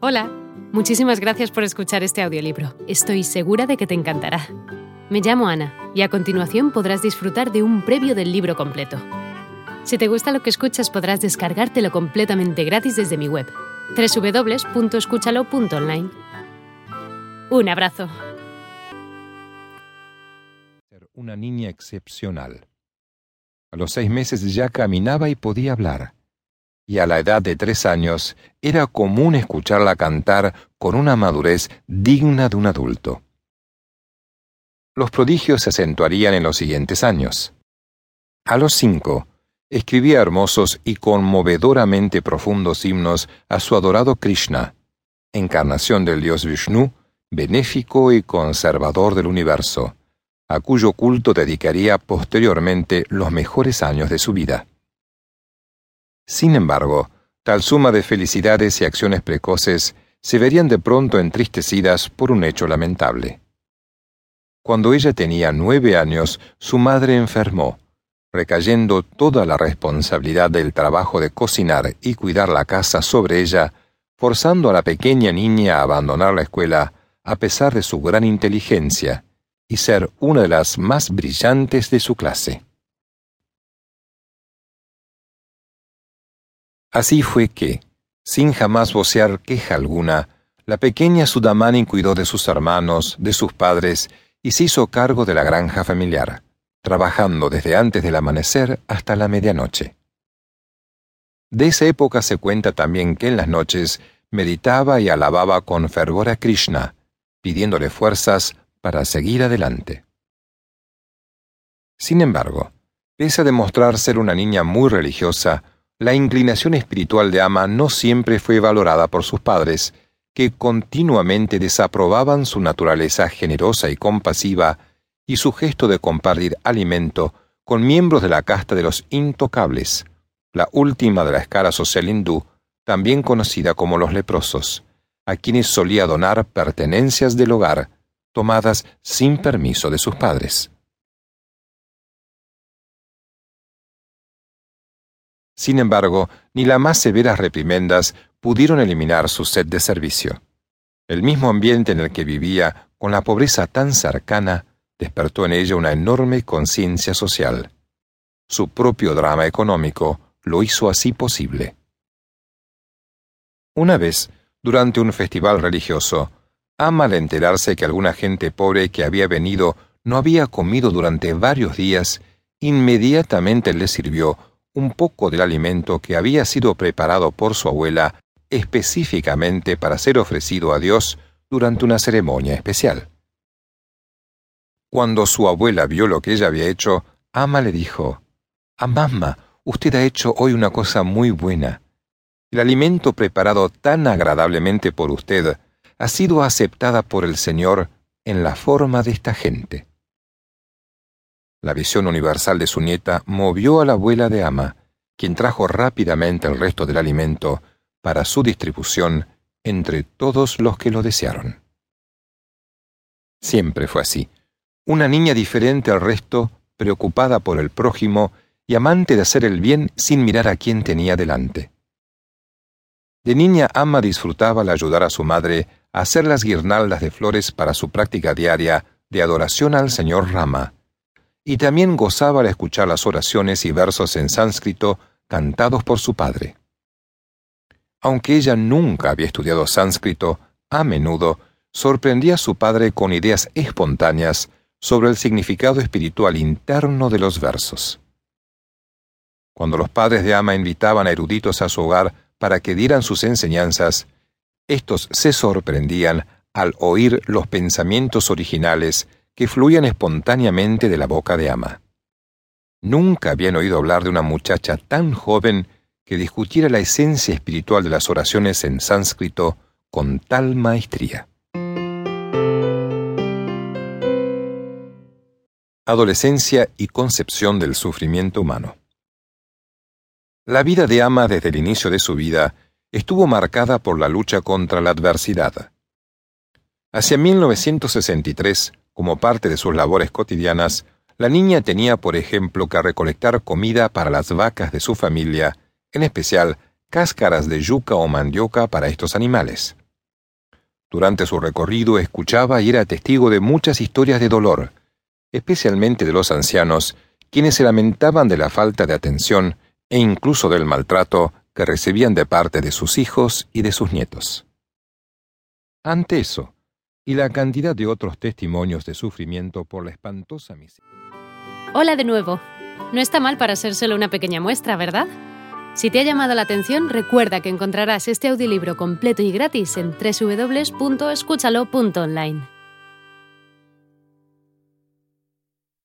Hola, muchísimas gracias por escuchar este audiolibro. Estoy segura de que te encantará. Me llamo Ana y a continuación podrás disfrutar de un previo del libro completo. Si te gusta lo que escuchas podrás descargártelo completamente gratis desde mi web, www.escúchalo.online. Un abrazo. Una niña excepcional. A los seis meses ya caminaba y podía hablar y a la edad de tres años era común escucharla cantar con una madurez digna de un adulto. Los prodigios se acentuarían en los siguientes años. A los cinco, escribía hermosos y conmovedoramente profundos himnos a su adorado Krishna, encarnación del dios Vishnu, benéfico y conservador del universo, a cuyo culto dedicaría posteriormente los mejores años de su vida. Sin embargo, tal suma de felicidades y acciones precoces se verían de pronto entristecidas por un hecho lamentable. Cuando ella tenía nueve años, su madre enfermó, recayendo toda la responsabilidad del trabajo de cocinar y cuidar la casa sobre ella, forzando a la pequeña niña a abandonar la escuela a pesar de su gran inteligencia y ser una de las más brillantes de su clase. Así fue que, sin jamás vocear queja alguna, la pequeña Sudamani cuidó de sus hermanos, de sus padres, y se hizo cargo de la granja familiar, trabajando desde antes del amanecer hasta la medianoche. De esa época se cuenta también que en las noches meditaba y alababa con fervor a Krishna, pidiéndole fuerzas para seguir adelante. Sin embargo, pese a demostrar ser una niña muy religiosa, la inclinación espiritual de Ama no siempre fue valorada por sus padres, que continuamente desaprobaban su naturaleza generosa y compasiva y su gesto de compartir alimento con miembros de la casta de los intocables, la última de la escala social hindú, también conocida como los leprosos, a quienes solía donar pertenencias del hogar, tomadas sin permiso de sus padres. Sin embargo, ni las más severas reprimendas pudieron eliminar su sed de servicio. El mismo ambiente en el que vivía, con la pobreza tan cercana, despertó en ella una enorme conciencia social. Su propio drama económico lo hizo así posible. Una vez, durante un festival religioso, Ama al enterarse que alguna gente pobre que había venido no había comido durante varios días, inmediatamente le sirvió un poco del alimento que había sido preparado por su abuela específicamente para ser ofrecido a Dios durante una ceremonia especial. Cuando su abuela vio lo que ella había hecho, Ama le dijo, mamá, usted ha hecho hoy una cosa muy buena. El alimento preparado tan agradablemente por usted ha sido aceptada por el Señor en la forma de esta gente. La visión universal de su nieta movió a la abuela de Ama, quien trajo rápidamente el resto del alimento para su distribución entre todos los que lo desearon. Siempre fue así. Una niña diferente al resto, preocupada por el prójimo y amante de hacer el bien sin mirar a quién tenía delante. De niña Ama disfrutaba al ayudar a su madre a hacer las guirnaldas de flores para su práctica diaria de adoración al señor Rama, y también gozaba al escuchar las oraciones y versos en sánscrito cantados por su padre. Aunque ella nunca había estudiado sánscrito, a menudo sorprendía a su padre con ideas espontáneas sobre el significado espiritual interno de los versos. Cuando los padres de Ama invitaban a eruditos a su hogar para que dieran sus enseñanzas, estos se sorprendían al oír los pensamientos originales que fluían espontáneamente de la boca de Ama. Nunca habían oído hablar de una muchacha tan joven que discutiera la esencia espiritual de las oraciones en sánscrito con tal maestría. Adolescencia y concepción del sufrimiento humano. La vida de Ama desde el inicio de su vida estuvo marcada por la lucha contra la adversidad. Hacia 1963, como parte de sus labores cotidianas, la niña tenía, por ejemplo, que recolectar comida para las vacas de su familia, en especial cáscaras de yuca o mandioca para estos animales. Durante su recorrido escuchaba y era testigo de muchas historias de dolor, especialmente de los ancianos, quienes se lamentaban de la falta de atención e incluso del maltrato que recibían de parte de sus hijos y de sus nietos. Ante eso, y la cantidad de otros testimonios de sufrimiento por la espantosa miseria. Hola de nuevo. No está mal para ser solo una pequeña muestra, ¿verdad? Si te ha llamado la atención, recuerda que encontrarás este audiolibro completo y gratis en www.escúchalo.online.